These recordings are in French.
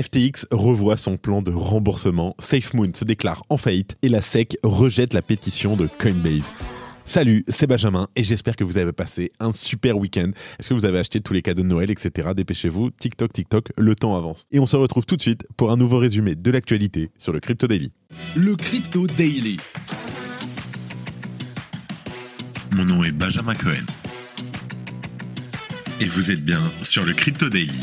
FTX revoit son plan de remboursement, SafeMoon se déclare en faillite et la SEC rejette la pétition de Coinbase. Salut, c'est Benjamin et j'espère que vous avez passé un super week-end. Est-ce que vous avez acheté tous les cadeaux de Noël, etc. Dépêchez-vous, TikTok, TikTok, le temps avance. Et on se retrouve tout de suite pour un nouveau résumé de l'actualité sur le Crypto Daily. Le Crypto Daily. Mon nom est Benjamin Cohen. Et vous êtes bien sur le Crypto Daily.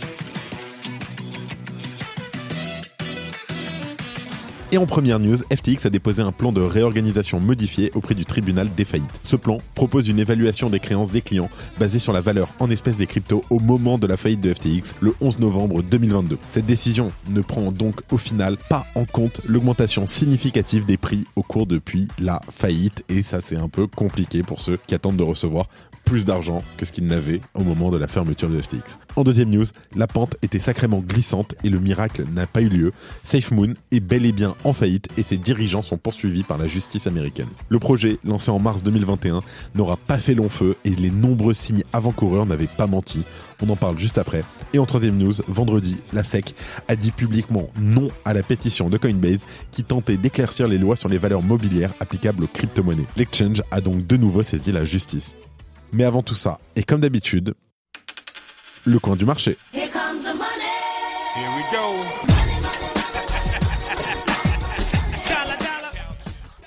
Et en première news, FTX a déposé un plan de réorganisation modifié auprès du tribunal des faillites. Ce plan propose une évaluation des créances des clients basée sur la valeur en espèces des cryptos au moment de la faillite de FTX le 11 novembre 2022. Cette décision ne prend donc au final pas en compte l'augmentation significative des prix au cours depuis la faillite et ça c'est un peu compliqué pour ceux qui attendent de recevoir plus d'argent que ce qu'ils n'avaient au moment de la fermeture de FTX. En deuxième news, la pente était sacrément glissante et le miracle n'a pas eu lieu. SafeMoon est bel et bien en faillite et ses dirigeants sont poursuivis par la justice américaine. Le projet, lancé en mars 2021, n'aura pas fait long feu et les nombreux signes avant-coureurs n'avaient pas menti. On en parle juste après. Et en troisième news, vendredi, la SEC a dit publiquement non à la pétition de Coinbase qui tentait d'éclaircir les lois sur les valeurs mobilières applicables aux crypto-monnaies. L'exchange a donc de nouveau saisi la justice. Mais avant tout ça, et comme d'habitude, le coin du marché. Here comes the money. Here we go.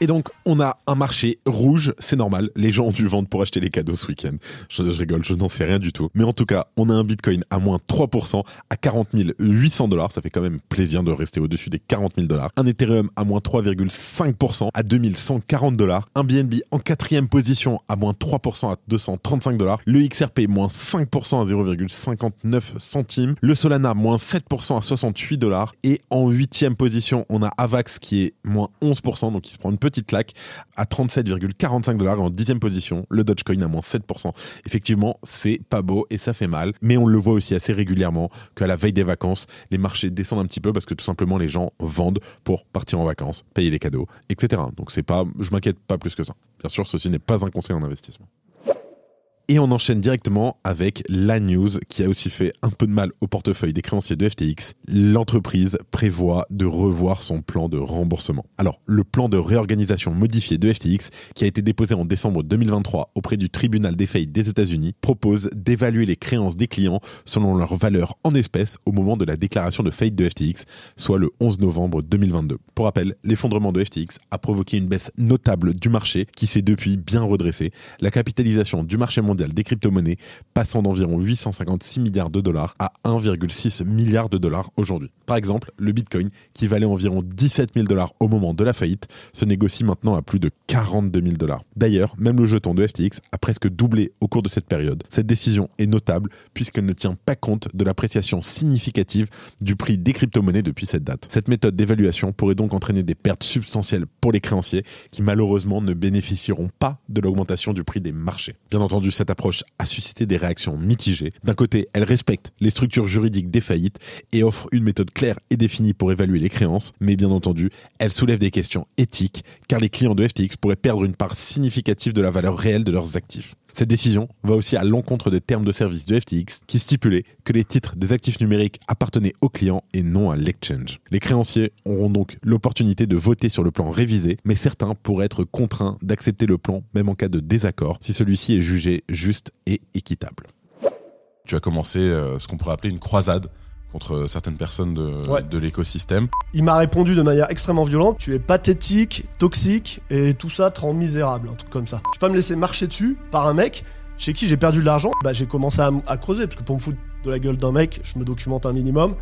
Et donc, on a un marché rouge, c'est normal. Les gens ont dû vendre pour acheter les cadeaux ce week-end. Je, rigole, je n'en sais rien du tout. Mais en tout cas, on a un Bitcoin à moins 3% à 40 800 dollars. Ça fait quand même plaisir de rester au-dessus des 40 000 dollars. Un Ethereum à moins 3,5% à 2140 dollars. Un BNB en quatrième position à moins 3% à 235 dollars. Le XRP moins 5% à 0,59 centimes. Le Solana moins 7% à 68 dollars. Et en huitième position, on a Avax qui est moins 11%, donc il se prend une petite claque à 37,45 dollars. En dixième position, le Dogecoin à moins 7%. Effectivement, c'est pas beau et ça fait mal. Mais on le voit aussi assez régulièrement qu'à la veille des vacances, les marchés descendent un petit peu parce que tout simplement les gens vendent pour partir en vacances, payer les cadeaux, etc. Donc c'est pas, je m'inquiète pas plus que ça. Bien sûr, ceci n'est pas un conseil en investissement. Et on enchaîne directement avec la news qui a aussi fait un peu de mal au portefeuille des créanciers de FTX. L'entreprise prévoit de revoir son plan de remboursement. Alors, le plan de réorganisation modifié de FTX, qui a été déposé en décembre 2023 auprès du tribunal des faillites des États-Unis, propose d'évaluer les créances des clients selon leur valeur en espèces au moment de la déclaration de faillite de FTX, soit le 11 novembre 2022. Pour rappel, l'effondrement de FTX a provoqué une baisse notable du marché qui s'est depuis bien redressé. La capitalisation du marché mondial des crypto-monnaies passant d'environ 856 milliards de dollars à 1,6 milliard de dollars aujourd'hui. Par exemple, le Bitcoin, qui valait environ 17 000 dollars au moment de la faillite, se négocie maintenant à plus de 42 000 dollars. D'ailleurs, même le jeton de FTX a presque doublé au cours de cette période. Cette décision est notable puisqu'elle ne tient pas compte de l'appréciation significative du prix des crypto-monnaies depuis cette date. Cette méthode d'évaluation pourrait donc entraîner des pertes substantielles pour les créanciers qui malheureusement ne bénéficieront pas de l'augmentation du prix des marchés. Bien entendu, cette approche a suscité des réactions mitigées. D'un côté, elle respecte les structures juridiques des faillites et offre une méthode claire et définie pour évaluer les créances, mais bien entendu, elle soulève des questions éthiques car les clients de FTX pourraient perdre une part significative de la valeur réelle de leurs actifs. Cette décision va aussi à l'encontre des termes de service de FTX qui stipulaient que les titres des actifs numériques appartenaient aux clients et non à l'exchange. Les créanciers auront donc l'opportunité de voter sur le plan révisé, mais certains pourraient être contraints d'accepter le plan même en cas de désaccord si celui-ci est jugé juste et équitable. Tu as commencé euh, ce qu'on pourrait appeler une croisade contre certaines personnes de, Ouais. de l'écosystème. Il m'a répondu de manière extrêmement violente Tu es pathétique, toxique, et tout ça te rend misérable, un truc comme ça. Je peux pas me laisser marcher dessus par un mec chez qui j'ai perdu de l'argent? Bah, j'ai commencé à creuser, parce que pour me foutre de la gueule d'un mec, je me documente un minimum.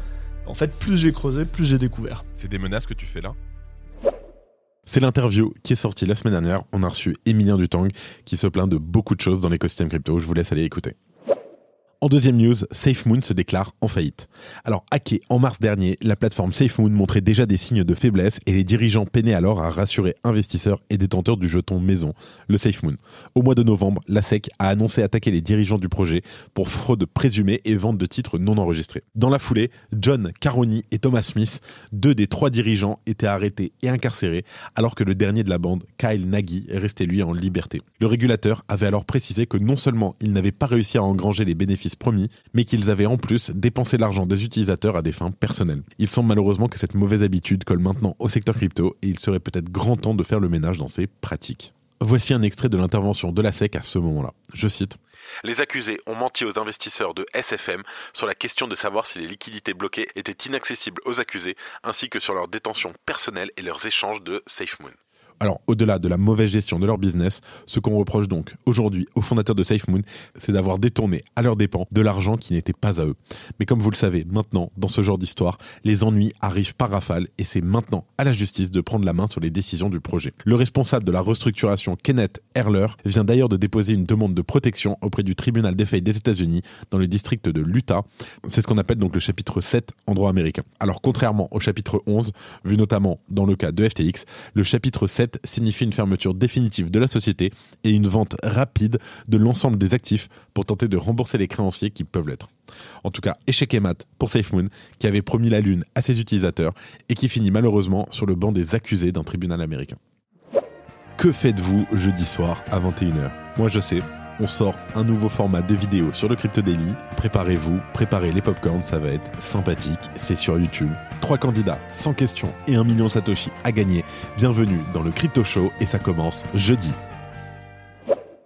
En fait, plus j'ai creusé, plus j'ai découvert. C'est des menaces que tu fais là? C'est l'interview qui est sortie la semaine dernière. On a reçu Emilien Dutang qui se plaint de beaucoup de choses dans l'écosystème crypto. Je vous laisse aller écouter. En deuxième news, SafeMoon se déclare en faillite. Alors, hacké en mars dernier, la plateforme SafeMoon montrait déjà des signes de faiblesse et les dirigeants peinaient alors à rassurer investisseurs et détenteurs du jeton maison, le SafeMoon. Au mois de novembre, la SEC a annoncé attaquer les dirigeants du projet pour fraude présumée et vente de titres non enregistrés. Dans la foulée, John Caroni et Thomas Smith, deux des trois dirigeants, étaient arrêtés et incarcérés, alors que le dernier de la bande, Kyle Nagy, restait lui en liberté. Le régulateur avait alors précisé que non seulement il n'avait pas réussi à engranger les bénéfices promis, mais qu'ils avaient en plus dépensé l'argent des utilisateurs à des fins personnelles. Il semble malheureusement que cette mauvaise habitude colle maintenant au secteur crypto et il serait peut-être grand temps de faire le ménage dans ces pratiques. Voici un extrait de l'intervention de la SEC à ce moment-là. Je cite. Les accusés ont menti aux investisseurs de SFM sur la question de savoir si les liquidités bloquées étaient inaccessibles aux accusés, ainsi que sur leur détention personnelle et leurs échanges de SafeMoon. Alors, au-delà de la mauvaise gestion de leur business, ce qu'on reproche donc aujourd'hui aux fondateurs de SafeMoon, c'est d'avoir détourné à leurs dépens de l'argent qui n'était pas à eux. Mais comme vous le savez, maintenant, dans ce genre d'histoire, les ennuis arrivent par rafale et c'est maintenant à la justice de prendre la main sur les décisions du projet. Le responsable de la restructuration, Kenneth Erler, vient d'ailleurs de déposer une demande de protection auprès du tribunal des des États-Unis dans le district de l'Utah. C'est ce qu'on appelle donc le chapitre 7 en droit américain. Alors, contrairement au chapitre 11, vu notamment dans le cas de FTX, le chapitre 7 signifie une fermeture définitive de la société et une vente rapide de l'ensemble des actifs pour tenter de rembourser les créanciers qui peuvent l'être. En tout cas, échec et mat pour SafeMoon, qui avait promis la lune à ses utilisateurs et qui finit malheureusement sur le banc des accusés d'un tribunal américain. Que faites-vous jeudi soir à 21h Moi je sais, on sort un nouveau format de vidéo sur le Crypto Daily. Préparez-vous, préparez les popcorns, ça va être sympathique. C'est sur YouTube. Trois candidats, 100 questions et un million Satoshi à gagner. Bienvenue dans le Crypto Show et ça commence jeudi.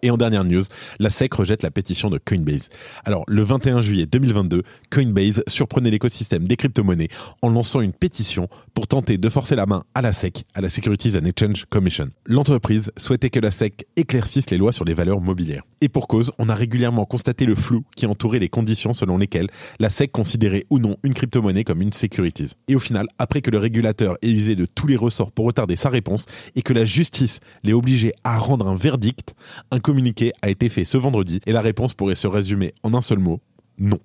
Et en dernière news, la SEC rejette la pétition de Coinbase. Alors, le 21 juillet 2022, Coinbase surprenait l'écosystème des crypto-monnaies en lançant une pétition pour tenter de forcer la main à la SEC, à la Securities and Exchange Commission. L'entreprise souhaitait que la SEC éclaircisse les lois sur les valeurs mobilières. Et pour cause, on a régulièrement constaté le flou qui entourait les conditions selon lesquelles la SEC considérait ou non une crypto-monnaie comme une securities. Et au final, après que le régulateur ait usé de tous les ressorts pour retarder sa réponse et que la justice l'ait obligé à rendre un verdict, un communiqué a été fait ce vendredi et la réponse pourrait se résumer en un seul mot, non.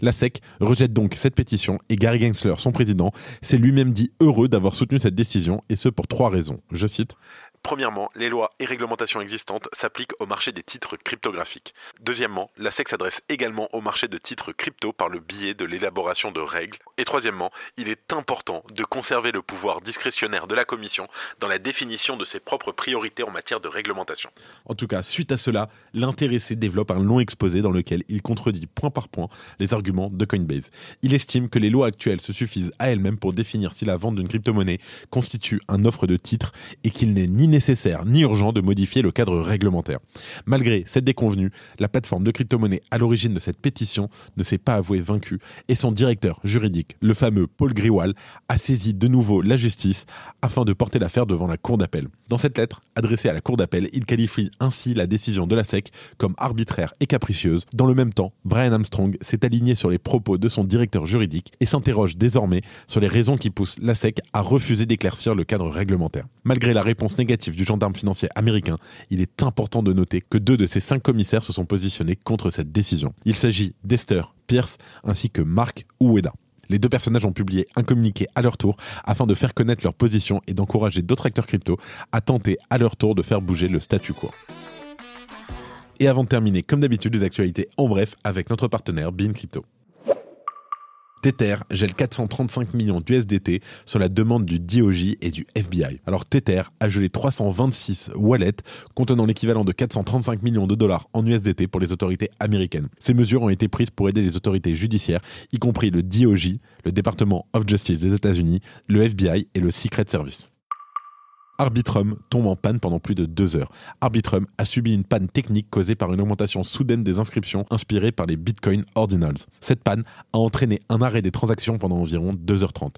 La SEC rejette donc cette pétition et Gary Gensler, son président, s'est lui-même dit heureux d'avoir soutenu cette décision et ce pour trois raisons. Je cite Premièrement, les lois et réglementations existantes s'appliquent au marché des titres cryptographiques. Deuxièmement, la SEC s'adresse également au marché de titres crypto par le biais de l'élaboration de règles. Et troisièmement, il est important de conserver le pouvoir discrétionnaire de la Commission dans la définition de ses propres priorités en matière de réglementation. En tout cas, suite à cela, l'intéressé développe un long exposé dans lequel il contredit point par point les arguments de Coinbase. Il estime que les lois actuelles se suffisent à elles-mêmes pour définir si la vente d'une crypto-monnaie constitue un offre de titre et qu'il n'est ni nécessaire ni urgent de modifier le cadre réglementaire. Malgré cette déconvenue, la plateforme de crypto-monnaie à l'origine de cette pétition ne s'est pas avouée vaincue et son directeur juridique, le fameux Paul Griwal, a saisi de nouveau la justice afin de porter l'affaire devant la Cour d'appel. Dans cette lettre adressée à la Cour d'appel, il qualifie ainsi la décision de la SEC comme arbitraire et capricieuse. Dans le même temps, Brian Armstrong s'est aligné sur les propos de son directeur juridique et s'interroge désormais sur les raisons qui poussent la SEC à refuser d'éclaircir le cadre réglementaire. Malgré la réponse négative du gendarme financier américain, il est important de noter que deux de ces cinq commissaires se sont positionnés contre cette décision. Il s'agit d'Esther Pierce ainsi que Mark Ueda. Les deux personnages ont publié un communiqué à leur tour afin de faire connaître leur position et d'encourager d'autres acteurs crypto à tenter à leur tour de faire bouger le statu quo. Et avant de terminer, comme d'habitude, les actualités en bref avec notre partenaire Bean Crypto. Tether gèle 435 millions d'USDT sur la demande du DOJ et du FBI. Alors Tether a gelé 326 wallets contenant l'équivalent de 435 millions de dollars en USDT pour les autorités américaines. Ces mesures ont été prises pour aider les autorités judiciaires, y compris le DOJ, le Department of Justice des États-Unis, le FBI et le Secret Service. Arbitrum tombe en panne pendant plus de deux heures. Arbitrum a subi une panne technique causée par une augmentation soudaine des inscriptions inspirées par les Bitcoin Ordinals. Cette panne a entraîné un arrêt des transactions pendant environ 2h30.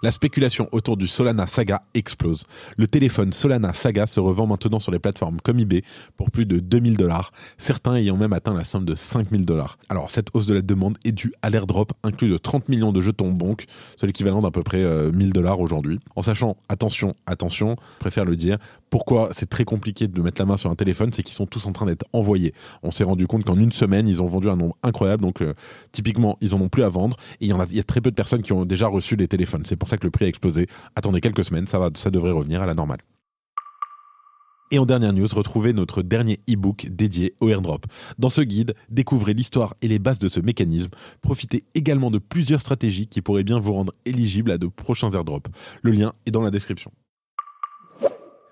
La spéculation autour du Solana Saga explose. Le téléphone Solana Saga se revend maintenant sur les plateformes comme eBay pour plus de 2000 dollars, certains ayant même atteint la somme de 5000 dollars. Alors cette hausse de la demande est due à l'airdrop inclus de 30 millions de jetons bonk, soit l'équivalent d'à peu près 1000 euh, dollars aujourd'hui. En sachant, attention, attention, je préfère le dire, pourquoi c'est très compliqué de mettre la main sur un téléphone, c'est qu'ils sont tous en train d'être envoyés. On s'est rendu compte qu'en une semaine, ils ont vendu un nombre incroyable, donc euh, typiquement, ils en ont plus à vendre, et il y a, très peu de personnes qui ont déjà reçu des téléphones. C'est ça que le prix a explosé. Attendez quelques semaines, ça, ça devrait revenir à la normale. Et en dernière news, retrouvez notre dernier e-book dédié au airdrop. Dans ce guide, découvrez l'histoire et les bases de ce mécanisme. Profitez également de plusieurs stratégies qui pourraient bien vous rendre éligible à de prochains airdrops. Le lien est dans la description.